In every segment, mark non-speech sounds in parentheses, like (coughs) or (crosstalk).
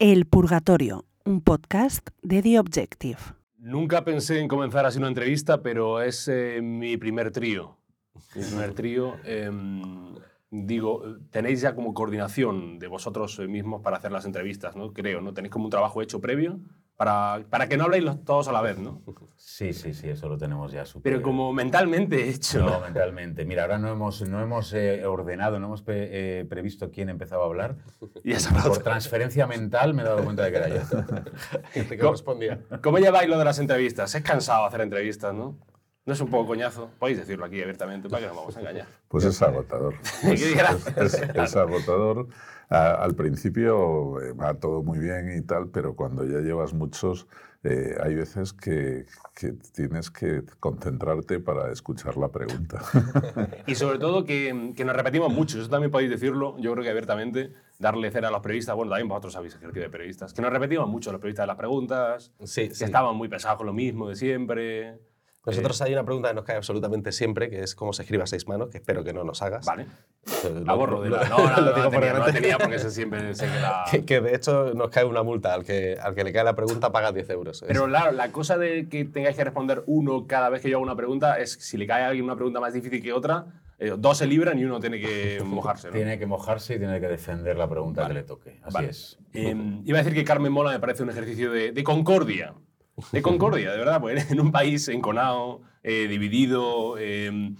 El Purgatorio, un podcast de The Objective. Nunca pensé en comenzar así una entrevista, pero es eh, mi primer trío. Mi primer trío. em, digo, tenéis ya como coordinación de vosotros mismos para hacer las entrevistas, ¿no? Creo, ¿no? Tenéis como un trabajo hecho previo para, para que no habléis los- todos a la vez, ¿no? Sí, sí, sí, eso lo tenemos ya súper. Pero como mentalmente hecho. No, mentalmente. Mira, ahora no hemos, no hemos eh, ordenado, no hemos pre- eh, previsto quién empezaba a hablar. (laughs) Y Por transferencia mental me he dado cuenta de que era yo. (laughs) correspondía. ¿Cómo lleváis lo de las entrevistas? Es cansado hacer entrevistas, ¿no? ¿No es un poco coñazo? Podéis decirlo aquí abiertamente para que no nos vamos a engañar. (laughs) Pues es agotador. (laughs) ¿Qué Es, dirás? es- es agotador. A- al principio eh, va todo muy bien y tal, pero cuando ya llevas muchos, eh, hay veces que, que tienes que concentrarte para escuchar la pregunta. (laughs) Y sobre todo que, que nos repetimos mucho, eso también podéis decirlo, yo creo que abiertamente, darle cera a los periodistas, bueno, también vosotros habéis ejercido de periodistas, que nos repetimos mucho los periodistas de las preguntas, Sí, que sí. estaban muy pesados con lo mismo de siempre. Nosotros hay una pregunta que nos cae absolutamente siempre, que es cómo se escribe a seis manos, que espero que no nos hagas. Vale. Eh, La lo- borro de lo- la... No, (laughs) no, no, lo digo no, por tenía, no delante. tenía porque eso siempre se queda... (laughs) que, que de hecho nos cae una multa. Al que, al que le cae la pregunta paga 10 euros. Pero claro, la cosa de que tengáis que responder uno cada vez que yo hago una pregunta es si le cae a alguien una pregunta más difícil que otra, eh, dos se libran y uno tiene que (laughs) mojarse. ¿no? Tiene que mojarse y tiene que defender la pregunta que le toque. Así Vale. es. Eh, iba a decir que Carmen Mola me parece un ejercicio de, de concordia. De concordia, de verdad, porque (laughs) en un país enconado, eh, dividido. eh,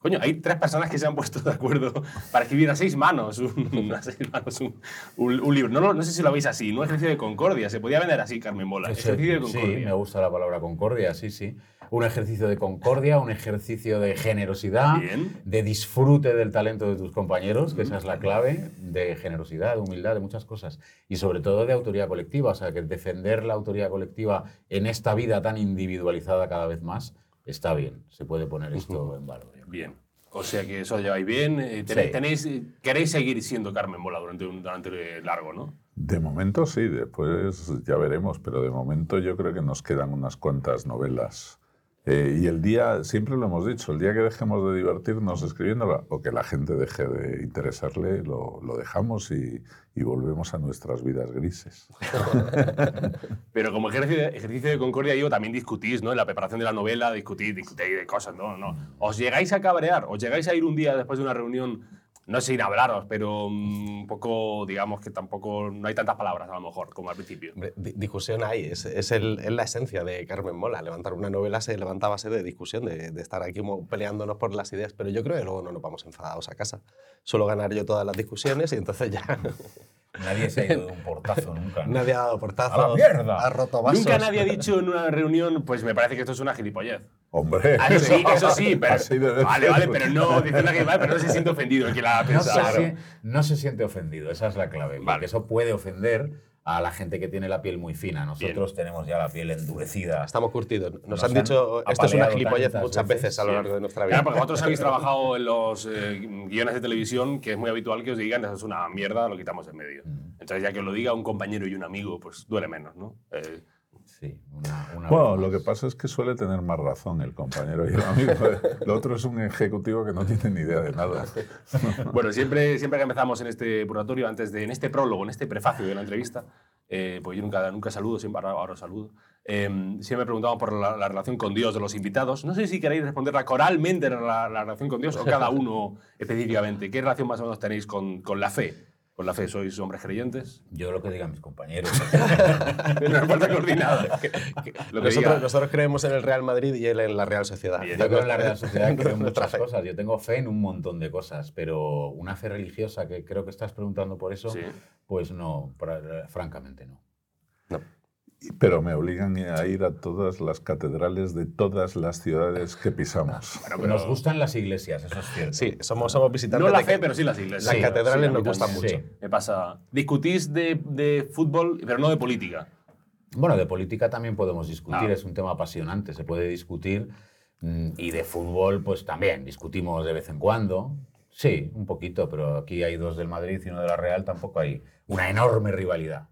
coño, hay tres personas que se han puesto (laughs) de acuerdo para escribir a seis manos un, (laughs) (laughs) a seis manos un, un- un libro. No, no, no sé si lo veis así, no ejercicio de concordia. Se podía vender así, Carmen Mola. Ejercicio de sí, concordia. me gusta la palabra concordia, sí, sí. Un ejercicio de concordia, un ejercicio de generosidad, Bien. de disfrute del talento de tus compañeros, que esa es la clave, de generosidad, de humildad, de muchas cosas. Y sobre todo de autoridad colectiva, o sea, que defender la autoridad colectiva en esta vida tan individualizada cada vez más está bien. Se puede poner esto en valor. Bien. O sea que eso lleváis bien. eh, tenéis, Sí. tenéis, queréis seguir siendo Carmen Mola durante un durante largo, ¿no? De momento sí, después ya veremos, pero de momento yo creo que nos quedan unas cuantas novelas. Eh, y el día, siempre lo hemos dicho, el día que dejemos de divertirnos escribiéndola o que la gente deje de interesarle, lo, lo dejamos y, y volvemos a nuestras vidas grises. (laughs) Pero como ejercicio ejercicio de concordia, digo, también discutís, ¿no? En la preparación de la novela, discutís, discutís de cosas, ¿no? no. Os llegáis a cabrear, os llegáis a ir un día después de una reunión, no sin hablaros, pero mm, un poco, digamos que tampoco, no hay tantas palabras a lo mejor, como al principio. Discusión hay, es, es, el- es la esencia de Carmen Mola. Levantar una novela se levanta a base de discusión, de, de estar aquí peleándonos por las ideas, pero yo creo que luego no nos vamos enfadados a casa. Suelo ganar yo todas las discusiones y entonces ya (laughs) Nadie se ha ido de un portazo (laughs) nunca. ¿no? nadie ha dado portazo, ¡A la mierda! ha roto vasos. Nunca nadie ha dicho en una reunión, pues me parece que esto es una gilipollez. Hombre, Ah, eso sí, eso sí, (laughs) pero, vale, vale, pero no, dice una gilipollez, pero no se siente ofendido el que la ha No se, pensado. no se siente ofendido, esa es la clave. Porque Vale. eso puede ofender a la gente que tiene la piel muy fina. Nosotros tenemos ya la piel endurecida. Estamos curtidos. Nos, Nos han han dicho, esto es una gilipollez muchas veces, veces a lo sí. largo de nuestra vida. Claro, porque vosotros habéis trabajado en los eh, guiones de televisión, que es muy habitual que os digan, eso es una mierda, lo quitamos en medio. Entonces, ya que os lo diga un compañero y un amigo, pues duele menos, ¿no? Eh, Sí, una, una Bueno, lo que pasa es que suele tener más razón el compañero y el amigo. Lo otro es un ejecutivo que no tiene ni idea de nada. (laughs) bueno, siempre, siempre que empezamos en este purgatorio, antes de, en este prólogo, en este prefacio de la entrevista, eh, pues yo nunca, nunca saludo, siempre ahora, saludo. Eh, siempre preguntamos por la, la relación con Dios de los invitados. No sé si queréis responderla coralmente la, la relación con Dios o cada (laughs) uno específicamente. ¿Qué relación más o menos tenéis con, con la fe? ¿Con la fe sois hombres creyentes? Yo lo que digan mis compañeros. (laughs) No falta coordinada. (laughs) Lo que nosotros, creemos en el Real Madrid y él en la Real Sociedad. Yo creo en la Real Sociedad (laughs) creo en muchas fe. cosas. Yo tengo fe en un montón de cosas, pero una fe religiosa, que creo que estás preguntando por eso, Sí. pues no, pra- francamente no. Pero me obligan a ir a todas las catedrales de todas las ciudades que pisamos. (laughs) Bueno, pero- Nos gustan las iglesias, eso es cierto. Sí, somos, somos visitantes. No la fe, pero sí las iglesias. Las Sí, catedrales sí, a nos gustan mucho. Sí. Me pasa. Discutís de, de fútbol, pero no de política. Bueno, de política también podemos discutir, Ah. es un tema apasionante, se puede discutir. mm, Y de fútbol, pues también discutimos de vez en cuando. Sí, un poquito, pero aquí hay dos del Madrid y uno de la Real, tampoco hay una enorme rivalidad.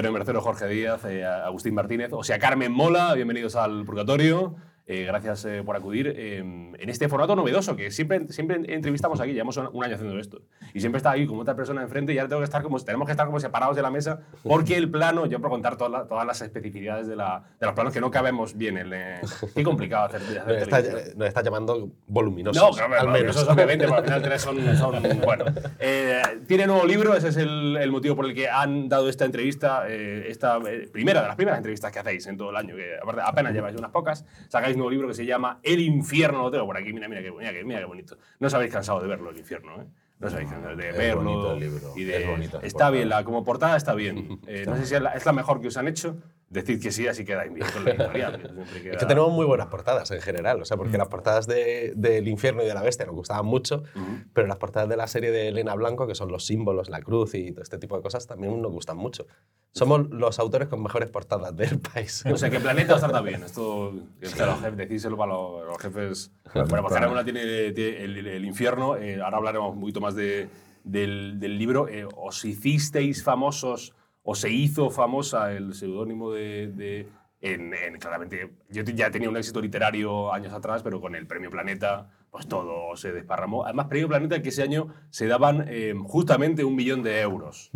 Antonio Mercero, Jorge Díaz, eh, Agustín Martínez, o sea, Carmen Mola, bienvenidos al Purgatorio. Eh, gracias eh, por acudir eh, en este formato novedoso que siempre, siempre entrevistamos aquí, llevamos un, año haciendo esto. Y siempre está ahí como otra persona enfrente y ahora tengo que estar como, tenemos que estar como separados de la mesa porque el plano, yo por contar todas, las- todas las especificidades de, la, de los planos que no cabemos bien. en, eh, qué complicado hacer, hacer Nos está, nos está llamando voluminosos. No, claro, al menos. Eso es obviamente, porque al final tres son, son- bueno. Eh, tiene nuevo libro, ese es el, el motivo por el que han dado esta entrevista, eh, esta primera de las primeras entrevistas que hacéis en todo el año, que aparte apenas lleváis unas pocas, sacáis nuevo libro que se llama El infierno, lo tengo por aquí, mira, mira, qué, mira, mira qué bonito. No os habéis cansado de verlo, el infierno, ¿eh? No os habéis cansado de es verlo. bonito el libro, y de- es bonito está portada. bien, la, como portada está bien. (laughs) Eh, no sé si es la, es la mejor que os han hecho. Decid que sí, así quedáis bien con la editorial. que siempre Es queda- que tenemos muy buenas portadas en general, o sea, porque las portadas de- del infierno y de la bestia nos gustaban mucho, Ujú. pero las portadas de la serie de Elena Blanco, que son los símbolos, la cruz y todo este tipo de cosas, también nos gustan mucho. Somos los autores con mejores portadas del (laughs) país. O sea, que Planeta os trata bien. Esto, a los jefes, decídselo para los, los jefes. Bueno, pues Carmen tiene, tiene el, el infierno. eh, ahora hablaremos un poquito más de, del, del libro. Eh, os hicisteis famosos, o se hizo famosa el seudónimo de. de- en, en- claramente, yo ya tenía un éxito literario años atrás, pero con el premio Planeta, pues todo se desparramó. Además, premio Planeta que ese año se daban eh, justamente un millón de euros.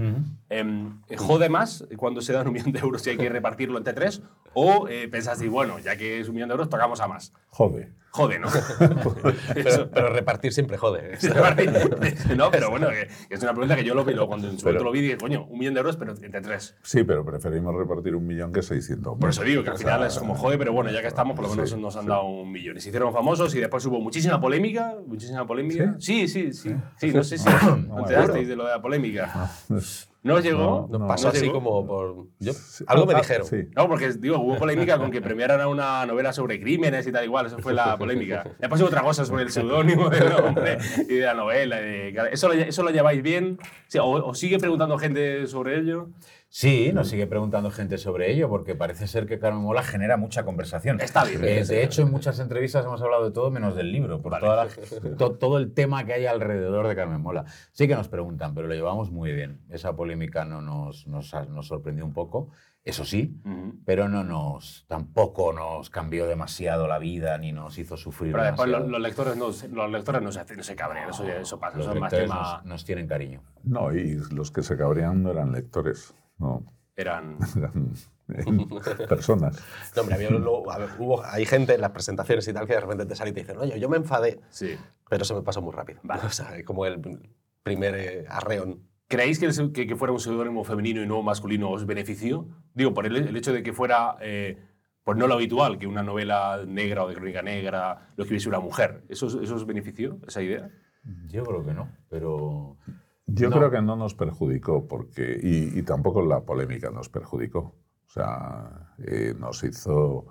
Em, ¿Jode más cuando se dan un millón de euros si hay que repartirlo entre tres? ¿O eh, pensasteis, bueno, ya que es un millón de euros, tocamos a más? Jode. Jode, ¿no? (laughs) Pero, repartir siempre jode. (laughs) no, pero bueno, (laughs) es una pregunta que yo lo vi, lo- cuando en su momento lo vi, dije, coño, un millón de euros, pero entre tres. Sí, pero preferimos repartir un millón que 600. Por eso digo que al final es como jode, pero bueno, ya que estamos, por lo menos sí, nos han sí. dado un millón. Y se hicieron famosos y después hubo muchísima polémica. Muchísima polémica. Sí, sí, sí. Sí, no sé si (coughs) No enterasteis acuerdo. de lo de la polémica. ¿No os llegó? No, no. Pasó ¿No así llegó? como por... yo- Sí. algo me Ah, dijeron. Sí. No, porque digo, hubo polémica con que (laughs) premiaran a una novela sobre crímenes y tal igual, eso fue la polémica. (laughs) Después hubo otra cosa sobre el seudónimo del (laughs) hombre y de la novela. y de- ¿Eso, lo, ¿Eso lo lleváis bien? Sí, ¿O, o sigue preguntando gente sobre ello? Sí, nos sigue preguntando gente sobre ello porque parece ser que Carmen Mola genera mucha conversación. Está bien. Eh, de hecho, en muchas entrevistas hemos hablado de todo menos del libro, por Vale. toda la- to- todo el tema que hay alrededor de Carmen Mola. Sí que nos preguntan, pero lo llevamos muy bien. Esa polémica no nos, nos, nos sorprendió un poco, eso sí, pero no nos, tampoco nos cambió demasiado la vida ni nos hizo sufrir Pero después los, los lectores no, se- los lectores no se, hacen- no se cabrean, eso, ya- eso pasa, Los eso es más lectores tema... nos, nos tienen cariño. No, y los que se cabrían no eran lectores, no, Eran... eran (laughs) personas. No, hombre, había- luego- a ver, hubo- hay gente en las presentaciones y tal que de repente te sale y te dicen, oye, yo me enfadé, Sí. pero se me pasó muy rápido. (laughs) O sea, como el primer eh, arreón. ¿Creéis que, el que, que fuera un seudónimo femenino y no masculino os benefició? Digo, por el, el hecho de que fuera, eh, pues no lo habitual, que una novela negra o de crónica negra lo escribiese una mujer. ¿Eso, ¿Eso os benefició, esa idea? Yo creo que no, pero Yo No. creo que no nos perjudicó, porque, y, y tampoco la polémica nos perjudicó. O sea, eh, nos hizo,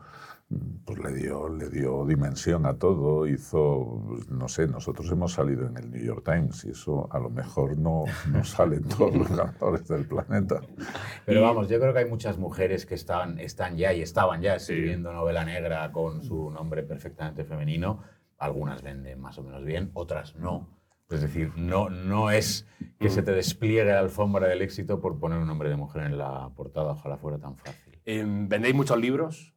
pues le dio, le dio dimensión a todo, hizo, pues, no sé, nosotros hemos salido en el New York Times y eso a lo mejor no, no (laughs) sale en todos los ganadores del planeta. Pero vamos, yo creo que hay muchas mujeres que están, están ya y estaban ya escribiendo novela negra con su nombre perfectamente femenino. Algunas venden más o menos bien, otras no. Es decir, no, no es que se te despliegue la alfombra del éxito por poner un nombre de mujer en la portada, ojalá fuera tan fácil. Em, ¿Vendéis muchos libros?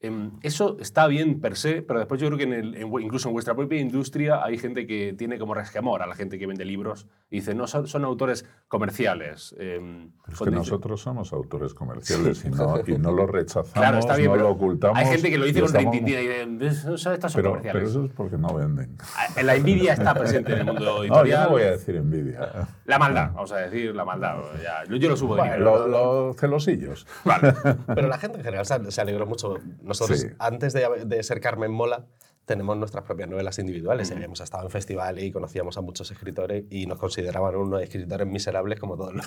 Em, eso está bien per se, pero después yo creo que en el- en incluso en vuestra propia industria hay gente que tiene como resquemor a la gente que vende libros y dice, no, son, son autores comerciales. Em, Es que nosotros somos autores comerciales y, no, y no lo (laughs) rechazamos, Claro, está bien, no lo ocultamos. Hay gente que lo dice con estamos- rintintín y dice, "Es- son- estas son Pero, comerciales. pero eso es porque no venden. Ah, La envidia está presente en el mundo (laughs) No, yo editorial. no voy a decir envidia. La maldad, vamos a decir, la maldad. Ya, yo, lo subo de Bueno, nivel. lo- los celosillos. Vale. (laughs) Pero la gente en general se alegró mucho. Nosotros, Sí. antes de, de ser Carmen Mola, tenemos nuestras propias novelas individuales. y Habíamos estado en festivales y conocíamos a muchos escritores y nos consideraban unos escritores miserables como todos los,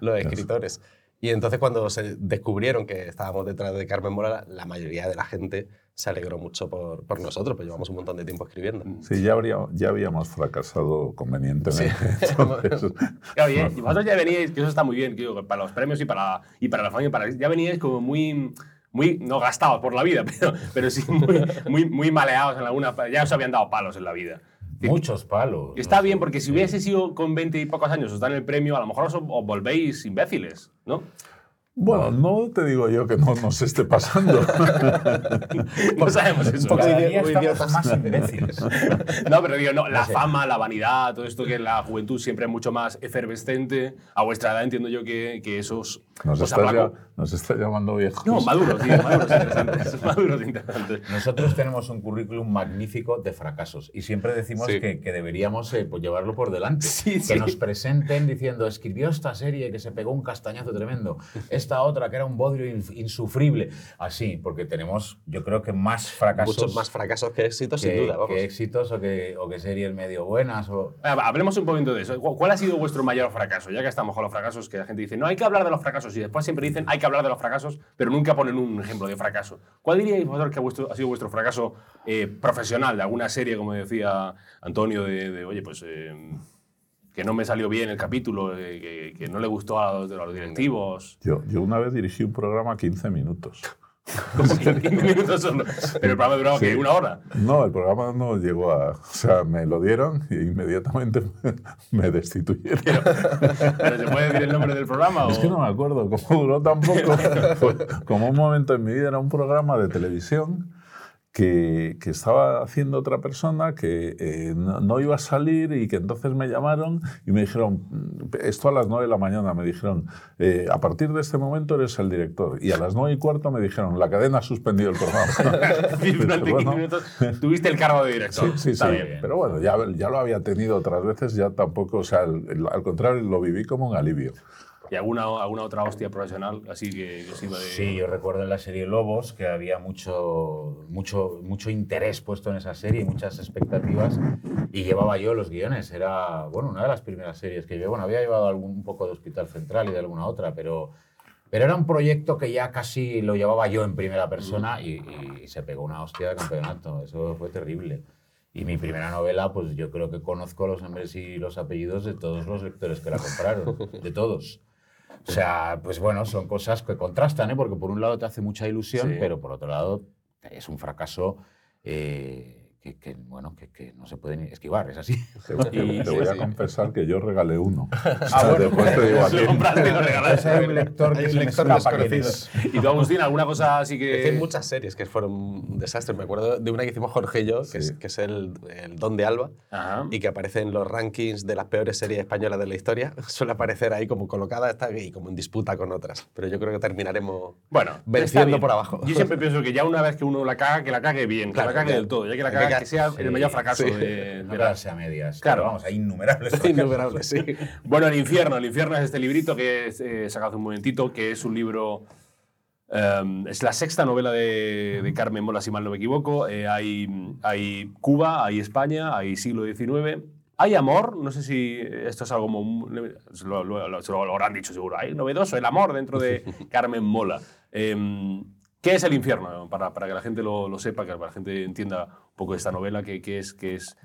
los escritores. Y entonces cuando se descubrieron que estábamos detrás de Carmen Mola, la mayoría de la gente se alegró mucho por, por nosotros, pues llevamos un montón de tiempo escribiendo. Sí, ya, habría, ya habíamos fracasado convenientemente. (laughs) Entonces, (laughs) Claro, y, y vosotros ya veníais, que eso está muy bien, que digo, para los premios y para, y para la familia, para, ya veníais como muy, muy, no gastados por la vida, (laughs) pero, pero sí muy, muy, muy maleados en alguna, ya os habían dado palos en la vida. Muchos palos. Está bien, porque si hubiese sido con 20 y pocos años, os dan el premio, a lo mejor os, os volvéis imbéciles, ¿no? Bueno, no te digo yo que no nos esté pasando. (laughs) no sabemos eso. idi- día muy estamos más imbéciles. (laughs) No, pero digo, no, la sé. fama, la vanidad, todo esto que la juventud siempre es mucho más efervescente. A vuestra edad entiendo yo que, que esos Nos os estás, ya- nos estás llamando viejos. No, maduros, tío, maduros interesantes. (laughs) maduros interesantes. Nosotros tenemos un currículum magnífico de fracasos y siempre decimos Sí. que, que deberíamos eh, pues, llevarlo por delante. Sí, que sí. nos presenten diciendo, escribió esta serie que se pegó un castañazo tremendo, esta otra que era un bodrio insufrible. Así, porque tenemos, yo creo que más fracasos Muchos más fracasos que éxitos, que, sin duda. Vamos. que éxitos o que, o que series medio buenas. O... Ah, Hablemos un poquito de eso. ¿Cuál ha sido vuestro mayor fracaso? Ya que estamos con los fracasos, que la gente dice, no hay que hablar de los fracasos, y después siempre dicen, hay que hablar de los fracasos, pero nunca ponen un ejemplo de fracaso. ¿Cuál diríais vosotros que ha, vuestro- ha sido vuestro fracaso eh, profesional de alguna serie, como decía Antonio, de, de, oye, pues eh, que no me salió bien el capítulo, eh, que, que no le gustó a los, a los directivos? Yo, yo una vez dirigí un programa 15 minutos. (laughs) Como que en 15 minutos solo. Pero el programa duraba Sí. que una hora. No, el programa no llegó a... O sea, me lo dieron y inmediatamente (laughs) me destituyeron. ¿Pero se puede decir el nombre del programa? Es o- que no me acuerdo cómo duró tampoco. (laughs) Fue como un momento en mi vida, era un programa de televisión que, que estaba haciendo otra persona que eh, no, no iba a salir y que entonces me llamaron y me dijeron, mm, esto a las 9 de la mañana, me dijeron, eh, a partir de este momento eres el director. Y a las 9 y cuarto me dijeron, la cadena ha suspendido el programa. (laughs) (laughs) Y durante 15 Bueno. minutos tuviste el cargo de director. Sí, sí, Está sí. bien. Pero bueno, ya, ya lo había tenido otras veces, ya tampoco, o sea, al contrario, lo viví como un alivio. ¿Y alguna, alguna otra hostia profesional así que, que iba de... Sí, yo recuerdo en la serie Lobos que había mucho, mucho, mucho interés puesto en esa serie, muchas expectativas, y llevaba yo los guiones. Era, bueno, una de las primeras series que yo, bueno, había llevado algún, un poco de Hospital Central y de alguna otra, pero, pero era un proyecto que ya casi lo llevaba yo en primera persona y, y se pegó una hostia de campeonato. Eso fue terrible. Y mi primera novela, pues yo creo que conozco los nombres y los apellidos de todos los lectores que la compraron, de todos. O sea, pues bueno, son cosas que contrastan, ¿eh? porque por un lado te hace mucha ilusión, Sí. pero por otro lado es un fracaso eh, que, que, bueno, que, que no se puede ni esquivar, es así. Te, te- Y- te voy sí, a confesar que yo regalé uno. Ah, (laughs) bueno, Después te (laughs) digo a Lo ti. compraste y lo (laughs) regalaste. es un lector que un se lector desconocido. es. ¿Y tú, Agustín, alguna cosa así Es que hay muchas series que fueron un desastre. Me acuerdo de una que hicimos Jorge y yo, que, es, Sí. que es el, el Don de Alba, Ajá. y que aparece en los rankings de las peores series españolas de la historia. Suele aparecer ahí como colocada está y como en disputa con otras. Pero yo creo que terminaremos Bueno, venciendo por abajo. Yo siempre pienso que ya una vez que uno la caga, que la cague bien, Claro, que la cague del todo, ya que la caga, que sea el mayor fracaso sí. de, No de la- quedarse a medias. Claro. Vamos, hay innumerables. (laughs) fracasos. innumerable, sí. (laughs) Bueno, El Infierno. El Infierno es este librito que he sacado hace un momentito, que es un libro... em, es la sexta novela de, de Carmen Mola, si mal no me equivoco. Eh, hay, hay Cuba, hay España, hay siglo XIX. Hay amor, no sé si esto es algo como... lo, lo- lo- se lo habrán dicho seguro. Hay novedoso el amor dentro de (laughs) Carmen Mola. Em, ¿Qué es el infierno? Para, para que la gente lo, lo sepa, que la gente entienda un poco esta novela, qué, qué es, qué es,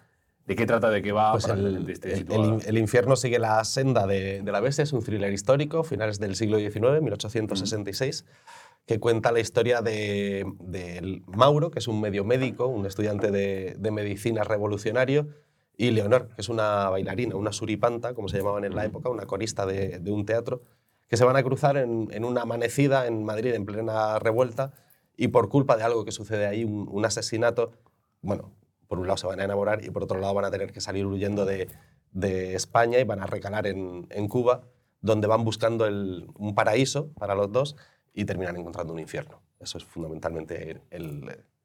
de qué trata, de qué va, Pues que el, gente esté el- el- infierno sigue la senda de, de la bestia, es un thriller histórico, finales del siglo XIX, 1866, que cuenta la historia de, de Mauro, que es un medio médico, un estudiante de, de medicina revolucionario, y Leonor, que es una bailarina, una suripanta, como se llamaban en la época, una corista de, de un teatro, que se van a cruzar en, una amanecida en Madrid en plena revuelta y por culpa de algo que sucede ahí, un, asesinato, bueno, por un lado se van a enamorar y por otro lado van a tener que salir huyendo de, España y van a recalar en, Cuba, donde van buscando un paraíso para los dos y terminan encontrando un infierno. Eso es fundamentalmente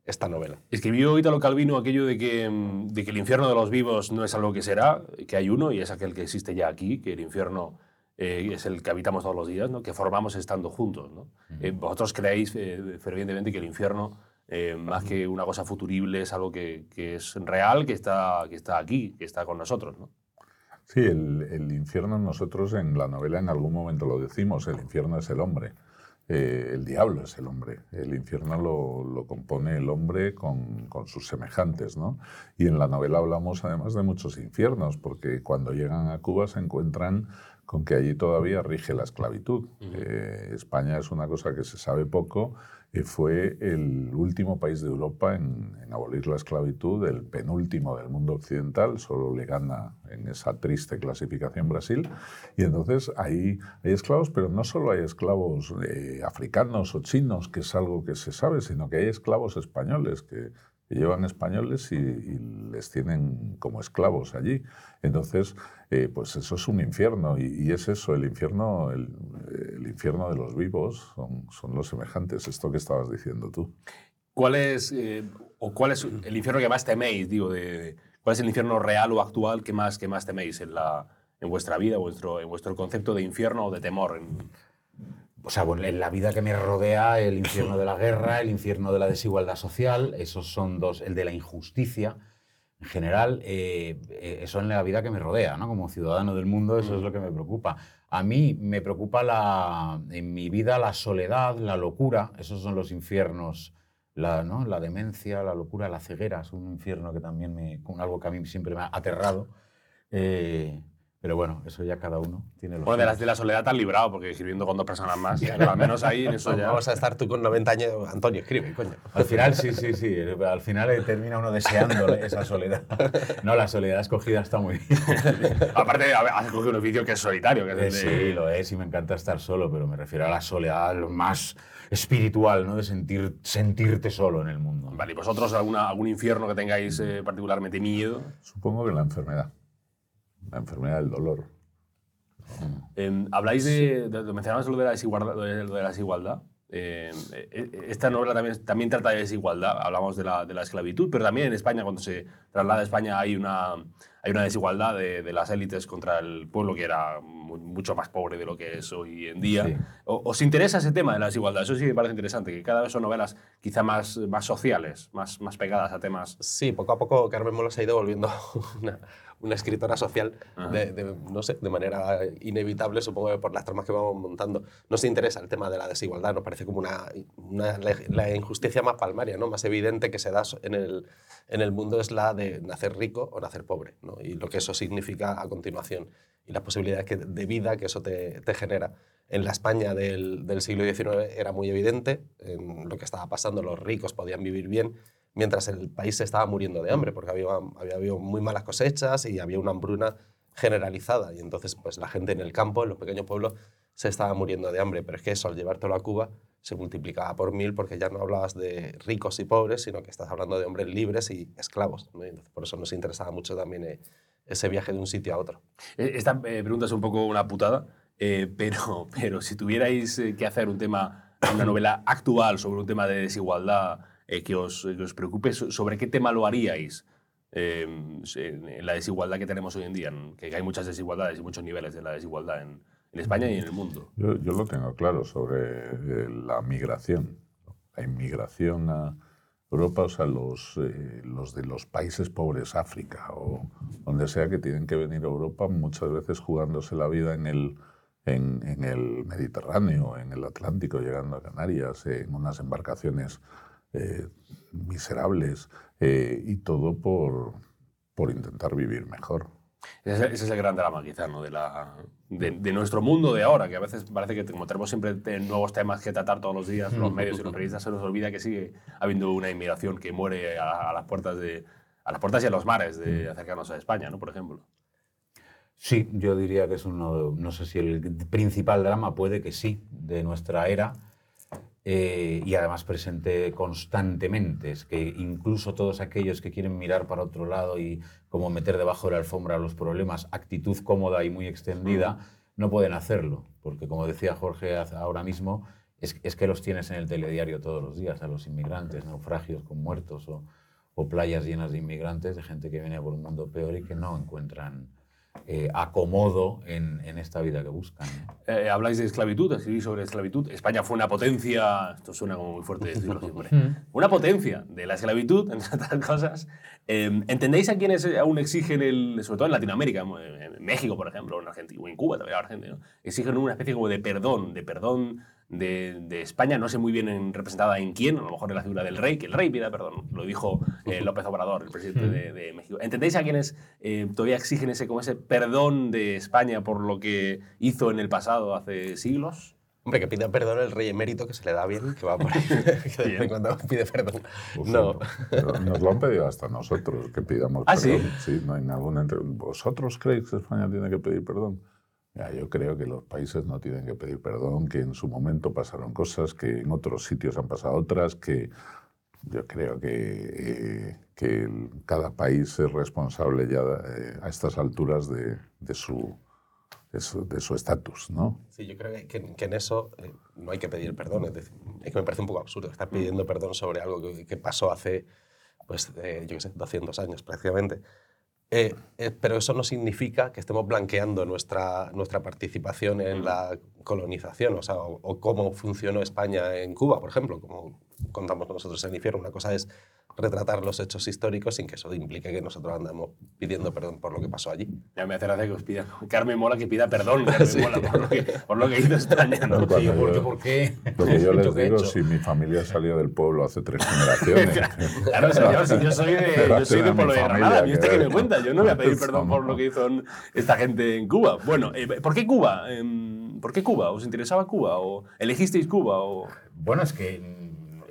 esta novela. Escribió Italo Calvino aquello de que, mm, de que el infierno de los vivos no es algo que será, que hay uno y es aquel que existe ya aquí, que el infierno eh, es el que habitamos todos los días, ¿no? que formamos estando juntos. ¿no? Eh, vosotros creéis eh, fervientemente que el infierno, eh, más que una cosa futurible, es algo que, que es real, que está, que está aquí, que está con nosotros. ¿no? Sí, el, el infierno nosotros en la novela en algún momento lo decimos, el infierno es el hombre, eh, el diablo es el hombre, el infierno lo, lo compone el hombre con, con sus semejantes, ¿no? Y en la novela hablamos además de muchos infiernos, porque cuando llegan a Cuba se encuentran con que allí todavía rige la esclavitud. Eh, España es una cosa que se sabe poco. eh, fue el último país de Europa en, en abolir la esclavitud, el penúltimo del mundo occidental, solo le gana en esa triste clasificación Brasil. Y entonces ahí hay esclavos, pero no solo hay esclavos eh, africanos o chinos, que es algo que se sabe, sino que hay esclavos españoles que llevan españoles y, y les tienen como esclavos allí. Entonces, eh, pues eso es un infierno y, y es eso, el infierno, el, el infierno de los vivos son, son los semejantes, esto que estabas diciendo tú. ¿Cuál es, eh, o cuál es el infierno que más teméis? Digo, de, de- ¿Cuál es el infierno real o actual que más, que más teméis en, la, en vuestra vida, vuestro, en vuestro concepto de infierno o de temor? En- O sea, bueno, en la vida que me rodea, el infierno de la guerra, el infierno de la desigualdad social, esos son dos, el de la injusticia. En general, eh, eh, eso en la vida que me rodea, ¿no? Como ciudadano del mundo, eso es lo que me preocupa. A mí me preocupa la, en mi vida la soledad, la locura, esos son los infiernos, la, ¿no? la demencia, la locura, la ceguera, es un infierno que también me, algo que a mí siempre me ha aterrado. Eh, pero bueno, eso ya cada uno tiene lo Bueno, de, las, de la soledad te has librado, porque escribiendo con dos personas más, pero (laughs) al menos ahí en eso ya... Vamos a estar tú con 90 años, Antonio, escribe, coño. Al final, sí, sí, sí. Al final eh, termina uno deseando esa soledad. No, la soledad escogida está muy bien. (laughs) Aparte, ver, has escogido un oficio que es solitario. Que es Eh, de- Sí, lo es y me encanta estar solo, pero me refiero a la soledad lo más espiritual, ¿no? De sentir, sentirte solo en el mundo. Vale, ¿y vosotros alguna, algún infierno que tengáis eh, particularmente miedo? Supongo que la enfermedad, la enfermedad del dolor. Eh, habláis de, de- de- mencionabas lo de la desigualdad. lo de- la desigualdad. Eh, eh, esta novela también, también trata de desigualdad. Hablamos de la, de la esclavitud, pero también en España, cuando se traslada a España, hay una, hay una desigualdad de, de las élites contra el pueblo que era mu- mucho más pobre de lo que es hoy en día. Sí. O- ¿Os interesa ese tema de la desigualdad? Eso sí me parece interesante, que cada vez son novelas quizá más, más sociales, más, más pegadas a temas. Sí, poco a poco Carmen Mola se ha ido volviendo (laughs) una, una escritora social, de, de- no sé, de manera inevitable, supongo que por las tramas que vamos montando. Nos interesa el tema de la desigualdad, nos parece como una, una- la, la injusticia más palmaria, ¿no? más evidente que se da en el, en el mundo es la de nacer rico o nacer pobre, ¿no? y lo que eso significa a continuación, y las posibilidades que- de vida que eso te, te genera. En la España del, del siglo XIX era muy evidente en lo que estaba pasando, los ricos podían vivir bien, mientras el país se estaba muriendo de hambre, porque había, había habido muy malas cosechas y había una hambruna generalizada. Y entonces pues, la gente en el campo, en los pequeños pueblos, se estaba muriendo de hambre. Pero es que eso, al llevártelo a Cuba, se multiplicaba por mil porque ya no hablabas de ricos y pobres, sino que estás hablando de hombres libres y esclavos. ¿no? Entonces, por eso nos interesaba mucho también eh, ese viaje de un sitio a otro. Eh, Esta eh, pregunta es un poco una putada, eh, pero, (laughs) pero si tuvierais eh, que hacer un tema, una novela actual sobre un tema de desigualdad eh, que, os, que os preocupe, so- ¿sobre qué tema lo haríais? Eh, la desigualdad que tenemos hoy en día, que hay muchas desigualdades y muchos niveles de la desigualdad en, en España y en el mundo. Yo, yo lo tengo claro sobre eh, la migración, la inmigración a Europa, o sea, los, eh, los de los países pobres, África o donde sea que tienen que venir a Europa, muchas veces jugándose la vida en el, en, en el Mediterráneo, en el Atlántico, llegando a Canarias, en unas embarcaciones eh, miserables, eh, y todo por, por intentar vivir mejor. Ese es, el gran drama, quizá, ¿no? de, la, de, de nuestro mundo de ahora, que a veces parece que como tenemos siempre te- nuevos temas que tratar todos los días, los medios y los periodistas, se nos olvida que sigue habiendo una inmigración que muere a, a las puertas de a las puertas y a los mares de acercarnos a España, ¿no? por ejemplo. Sí, yo diría que es uno, no sé si el principal drama, puede que sí, de nuestra era, eh, y además presente constantemente. Es que incluso todos aquellos que quieren mirar para otro lado y como meter debajo de la alfombra los problemas, actitud cómoda y muy extendida, no pueden hacerlo, porque como decía Jorge ahora mismo, es, es que los tienes en el telediario todos los días, a los inmigrantes, naufragios con muertos o, o playas llenas de inmigrantes, de gente que viene por un mundo peor y que no encuentran eh, acomodo en, en esta vida que buscan. ¿no? Eh, habláis de esclavitud, escribís sobre esclavitud. España fue una potencia, esto suena como muy fuerte decirlo (laughs) siempre, una potencia de la esclavitud, (laughs) entre otras cosas. Eh, ¿Entendéis a quienes aún exigen, el, sobre todo en Latinoamérica, en México, por ejemplo, en Argentina, o en Cuba también, Argentina, ¿no? exigen una especie como de perdón, de perdón de, de España. No sé muy bien en- representada en quién, a lo mejor en la figura del rey, que el rey pida perdón. Lo dijo eh, López Obrador, el presidente de, de México. ¿Entendéis a quienes eh, todavía exigen ese, como ese perdón de España por lo que hizo en el pasado hace siglos? Hombre, que pida perdón el rey emérito, que se le da bien, que va por ahí, (laughs) (laughs) que de vez en Bien. cuando pide perdón. Pues No. sí, Nos lo han pedido hasta nosotros, que pidamos ¿Ah, perdón. sí? no hay ninguna entre- ¿Vosotros creéis que España tiene que pedir perdón? Ya, yo creo que los países no tienen que pedir perdón, que en su momento pasaron cosas, que en otros sitios han pasado otras, que yo creo que, eh, que cada país es responsable ya eh, a estas alturas de, de su de su estatus, ¿no? Sí, yo creo que- que en eso eh, no hay que pedir perdón. Es decir, es que me parece un poco absurdo estar pidiendo perdón sobre algo que, que pasó hace, pues, eh, yo qué sé, 200 años prácticamente. Eh, eh, pero eso no significa que estemos blanqueando nuestra, nuestra participación en la colonización, o sea, o, o cómo funcionó España en Cuba, por ejemplo, como contamos nosotros en el infierno. Una cosa es retratar los hechos históricos sin que eso implique que nosotros andamos pidiendo perdón por lo que pasó allí. Ya me hace gracia que os pida Carmen Mola que pida perdón (laughs) Carmen Mola por lo que, por lo que hizo España. ¿no? Cuando Sí, ¿por qué? yo- ¿Por qué? Lo que yo (laughs) les ¿Yo qué he digo, si mi familia salió del pueblo hace tres generaciones. (laughs) Claro, señor, si yo soy de, yo soy de pueblo de Granada, ¿y usted qué que- me cuenta? Yo no voy a pedir perdón No, por no. lo que hizo esta gente en Cuba. Bueno, eh, ¿por qué Cuba? Em, ¿Por qué Cuba? ¿Os interesaba Cuba? ¿O elegisteis Cuba? O... Bueno, es que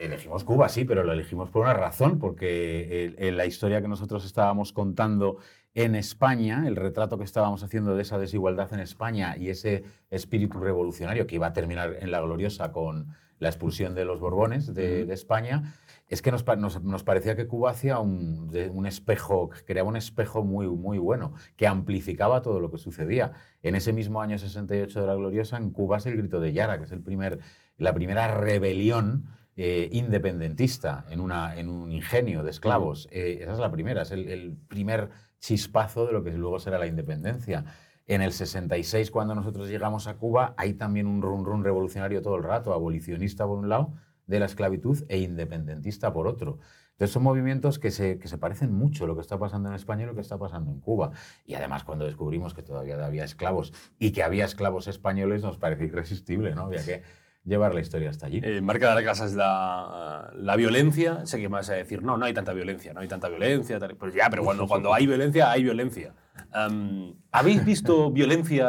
elegimos Cuba, sí, pero lo elegimos por una razón, porque el- el- la historia que nosotros estábamos contando en España, el retrato que estábamos haciendo de esa desigualdad en España y ese espíritu revolucionario que iba a terminar en la gloriosa con la expulsión de los Borbones de, de España, es que nos, nos- nos parecía que Cuba hacía un, un espejo, creaba un espejo muy, muy bueno, que amplificaba todo lo que sucedía. En ese mismo año 68 de la gloriosa, en Cuba es el grito de Yara, que es el primer, la primera rebelión eh, independentista en, una, en un ingenio de esclavos. Eh, esa es la primera, es el, el primer chispazo de lo que luego será la independencia. En el 66, cuando nosotros llegamos a Cuba, hay también un run run revolucionario todo el rato, abolicionista por un lado de la esclavitud e independentista por otro. Entonces son movimientos que se, que se parecen mucho lo que está pasando en España y lo que está pasando en Cuba. Y además cuando descubrimos que todavía había esclavos y que había esclavos españoles nos pareció irresistible, ¿no? Había que llevar la historia hasta allí. Eh, marca de la casa es la, la violencia. Sé que me vas a decir, no, no hay tanta violencia, no hay tanta violencia. tal". Pues ya, pero cuando, (laughs) cuando hay violencia, hay violencia. Am, ¿Habéis visto violencia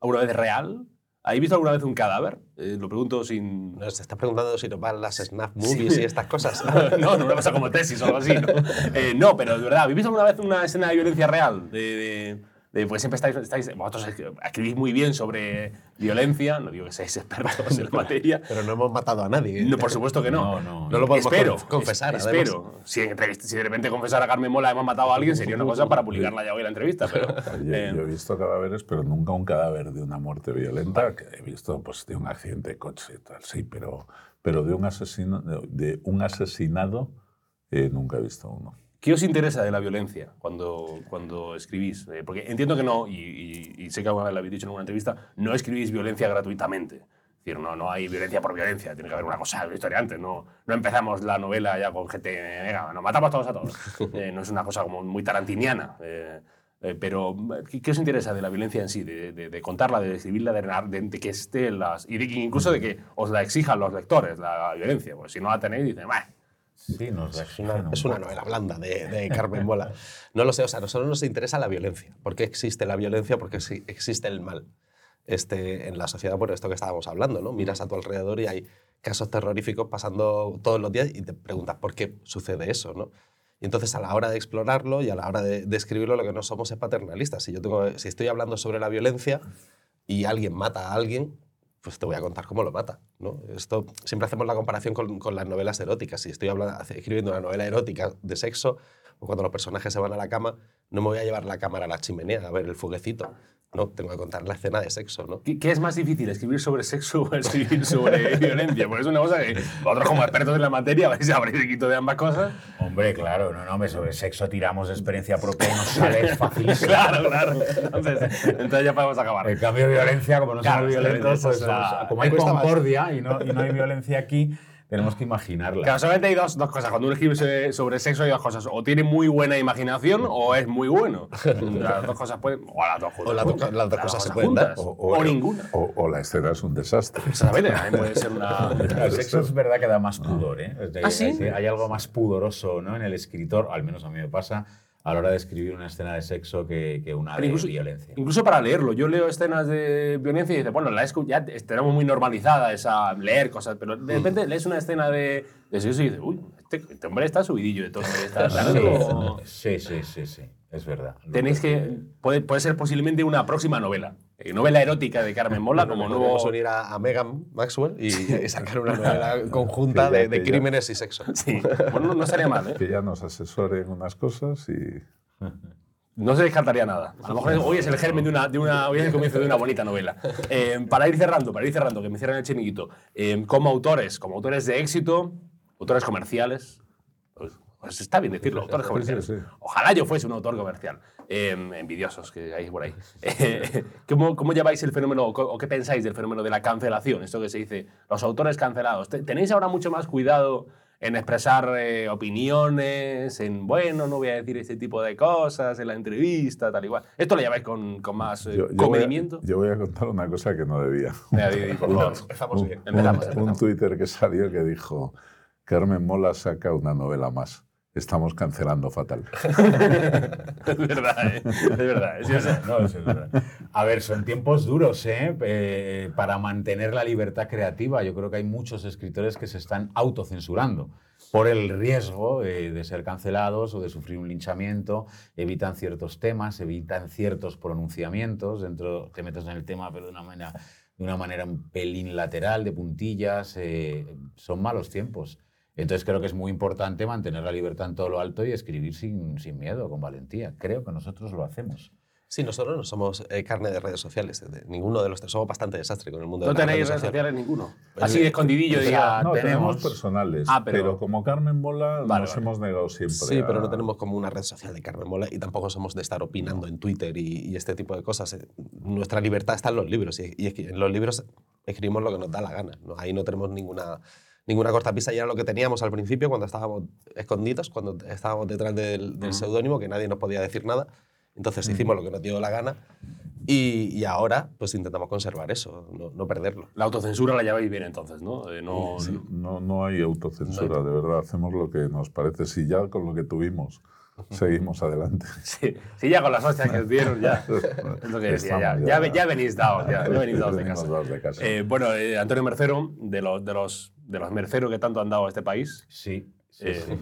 alguna vez real? ¿Habéis visto alguna vez un cadáver? Eh, lo pregunto sin... Nos está preguntando si nos van las snap (laughs) movies y estas cosas. (laughs) no, no una cosa como tesis o algo así. ¿no? Eh, no, pero de verdad, ¿habéis visto alguna vez una escena de violencia real? De, de- de- pues siempre estáis, estáis- Vosotros escribís muy bien sobre violencia, no digo que seáis expertos en (laughs) la materia. Pero no hemos matado a nadie. No, por supuesto que no. No, no. No lo podemos espero, conf- confesar, es-. Espero. Si, si de repente confesar a Carmen Mola hemos matado a alguien, sería una cosa para publicarla ya hoy en la entrevista. Pero, (laughs) Yo, eh, yo he visto cadáveres, pero nunca un cadáver de una muerte violenta. Que he visto pues, de un accidente de coche y tal, sí, pero, pero de, un asesino, de, de un asesinado eh, nunca he visto uno. ¿Qué os interesa de la violencia cuando, cuando escribís? Eh, porque entiendo que no, y, y- y sé que alguna vez lo habéis dicho en una entrevista, no escribís violencia gratuitamente. Es decir, no, no hay violencia por violencia, tiene que haber una cosa, una historia antes. No, no empezamos la novela ya con gente, venga, nos matamos todos a todos. (laughs) Eh, no es una cosa como muy tarantiniana. eh, pero, ¿qué, qué os interesa de la violencia en sí? De, de- de contarla, de describirla, de, de- que esté las. y incluso de que os la exijan los lectores, la violencia. Pues si no la tenéis, dicen, "Bah, Sí, nos Es una, es una novela blanda de, de Carmen Mola. No lo sé, o sea, a nosotros nos interesa la violencia. ¿Por qué existe la violencia? Porque existe el mal. Este, en la sociedad, por esto que estábamos hablando, ¿no? Miras a tu alrededor y hay casos terroríficos pasando todos los días y te preguntas por qué sucede eso, ¿no? Y entonces a la hora de explorarlo y a la hora de, de escribirlo, lo que no somos es paternalistas. Si yo tengo, si estoy hablando sobre la violencia y alguien mata a alguien, pues te voy a contar cómo lo mata. ¿no? Esto, siempre hacemos la comparación con, con las novelas eróticas. Si estoy escribiendo una novela erótica de sexo, o cuando los personajes se van a la cama, no me voy a llevar la cámara a la chimenea a ver el fuguecito. No, tengo que contar la escena de sexo. ¿no? ¿Qué, qué es más difícil, escribir sobre sexo o escribir sobre (laughs) violencia? Porque es una cosa que vosotros como expertos en la materia vais a abrir quito de ambas cosas. Hombre, claro, no, no, sobre sexo tiramos de experiencia propia y nos sale (laughs) facilísimo. Claro, claro. Entonces, entonces ya podemos acabar. El cambio de violencia, como no Claro, somos violentos, pues, es la- pues, como hay concordia y no, y no hay violencia aquí, tenemos que imaginarla. Claro, solamente hay dos, dos cosas. Cuando uno escribe sobre- sexo hay dos cosas. O tiene muy buena imaginación o es muy bueno. Las dos (laughs) cosas pueden... O las dos, O las dos- juntas. las dos cosas se pueden juntas. dar. O, ninguna. O, o la escena es un desastre. Exactamente, también puede ser una... (laughs) El sexo es verdad que da más pudor, ¿eh? ¿Ah, sí? hay, hay algo más pudoroso ¿no? en el escritor, al menos a mí me pasa, a la hora de escribir una escena de sexo que, que una de incluso, violencia. incluso para leerlo. Yo leo escenas de violencia y dices, bueno, la ya tenemos muy normalizada esa leer cosas, pero de repente lees una escena de, de sexo y dices, uy, este, este hombre está subidillo de todo. Está- (laughs) Sí, sí, sí, sí, es verdad. Tenéis que. Puede, puede ser posiblemente una próxima novela. Eh, novela erótica de Carmen Mola, como nuevo. Podemos unir a, a Megan Maxwell y, (laughs) y sacar una novela conjunta de, de crímenes y sexo. Sí, bueno, no, no estaría mal, ¿eh? Que ya nos asesoren unas cosas y. No se descartaría nada. A lo mejor hoy es el germen de una, de una hoy es el comienzo de una bonita novela. Eh, para ir cerrando, para ir cerrando, que me cierran el chiringuito. eh, como autores, como autores de éxito, autores comerciales. Pues, pues está bien decirlo, autores comerciales. sí. Ojalá yo fuese un autor comercial. Eh, envidiosos que hay por ahí. Eh, (laughs) ¿cómo, cómo lleváis el fenómeno o qué pensáis del fenómeno de la cancelación? Esto que se dice, los autores cancelados. ¿Te- ¿Tenéis ahora mucho más cuidado en expresar eh, opiniones, en, bueno, no voy a decir este tipo de cosas en la entrevista, tal y cual? ¿Esto lo lleváis con, con más eh, Yo, yo voy a, comedimiento? yo voy a contar una cosa que no debía. Por (laughs) favor. Empezamos Un, bien. Empezamos, un- empezamos. un Twitter que salió que dijo: Carmen Mola saca una novela más. Estamos cancelando fatal. (laughs) es verdad, ¿eh? es verdad. Sí, o sea, No, es verdad. A ver, son tiempos duros ¿eh? Eh, para mantener la libertad creativa. Yo creo que hay muchos escritores que se están autocensurando por el riesgo eh, de ser cancelados o de sufrir un linchamiento. Evitan ciertos temas, evitan ciertos pronunciamientos. Dentro te metes en el tema, pero de una manera, de una manera un pelín lateral, de puntillas. eh, son malos tiempos. Entonces creo que es muy importante mantener la libertad en todo lo alto y escribir sin, sin miedo, con valentía. Creo que nosotros lo hacemos. Sí, nosotros no somos eh, carne de redes sociales. de- ninguno de los tres somos bastante desastre con el mundo no de las tenéis redes redes sociales. sociales ninguno. Así de escondidillo, diga. No, tenemos, tenemos- personales. Ah, pero- pero, como Carmen Mola Vale, nos vale. hemos negado siempre. Sí, pero no a- tenemos como una red social de Carmen Mola y tampoco somos de estar opinando en Twitter y, y este tipo de cosas. Eh, Nuestra libertad está en los libros y, y es que en los libros escribimos lo que nos da la gana. ¿no? Ahí no tenemos ninguna, ninguna cortapisa y era lo que teníamos al principio cuando estábamos escondidos, cuando estábamos detrás del, del seudónimo, que nadie nos podía decir nada. Entonces hicimos lo que nos dio la gana y, y ahora pues intentamos conservar eso, no, no perderlo. La autocensura la lleváis bien entonces, ¿no? Eh, no, No, no hay autocensura, de verdad. Hacemos lo que nos parece. Si ya con lo que tuvimos seguimos adelante. (laughs) Sí, sí, ya con las hostias que os dieron, ya. (laughs) Es lo que decía, ya, ya, ya- ya venís dados, ya, ya venís dados de casa. dados de casa. Eh, bueno, eh, Antonio Mercero, de los, de, los, de los merceros que tanto han dado a este país, Sí, sí, eh, sí.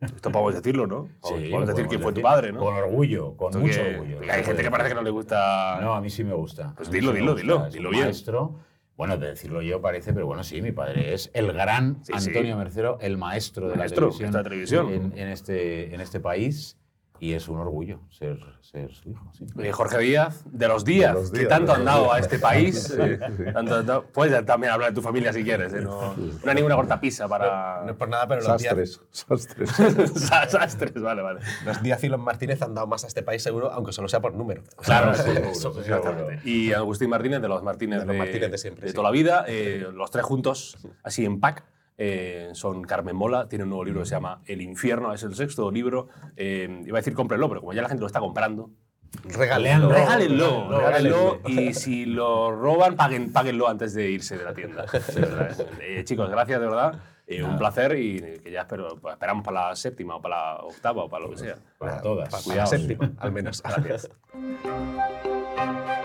esto podemos decirlo, ¿no? Sí, podemos decir quién fue tu padre, ¿no? Con orgullo, con Esto mucho que- orgullo. hay gente que parece que no le gusta. No, a mí sí me gusta. Pues dilo, dilo, gusta. dilo, dilo bien. maestro. Bueno, de decirlo yo parece, pero bueno, sí, mi padre es el gran. Antonio Mercero, el maestro de Maestro, la televisión, la televisión. En, en este, en este país. Y es un orgullo ser, ser su hijo. Sí. Eh, Jorge Díaz, de los días, De los que Díaz, tanto de han dado Díaz. a este país. Sí, sí. tanto- tanto- puedes también hablar de tu familia si quieres, eh, no, no hay ninguna cortapisa para. No es por nada, pero los Díaz, Sastres, sastres. Sa- (laughs) Sastres, vale, vale. los Díaz y los Martínez han dado más a este país seguro, aunque solo sea por número. Claro, (laughs) seguro, seguro. Y Agustín Martínez, de los Martínez De los Martínez de siempre, sí. toda la vida, eh, los tres juntos, así en pack. Eh, son Carmen Mola, tiene un nuevo libro que se llama El infierno, es el sexto libro. eh, iba a decir cómprenlo, pero como ya la gente lo está comprando, Regálenlo. regálenlo, regálenlo y si lo roban, paguen, páguenlo antes de irse de la tienda. Eh. Eh, chicos, gracias de verdad. eh, un placer y que ya espero, pues, esperamos para la séptima o para la octava o para lo que sea. Para todas. Para, para la séptima, al menos. Gracias. (laughs)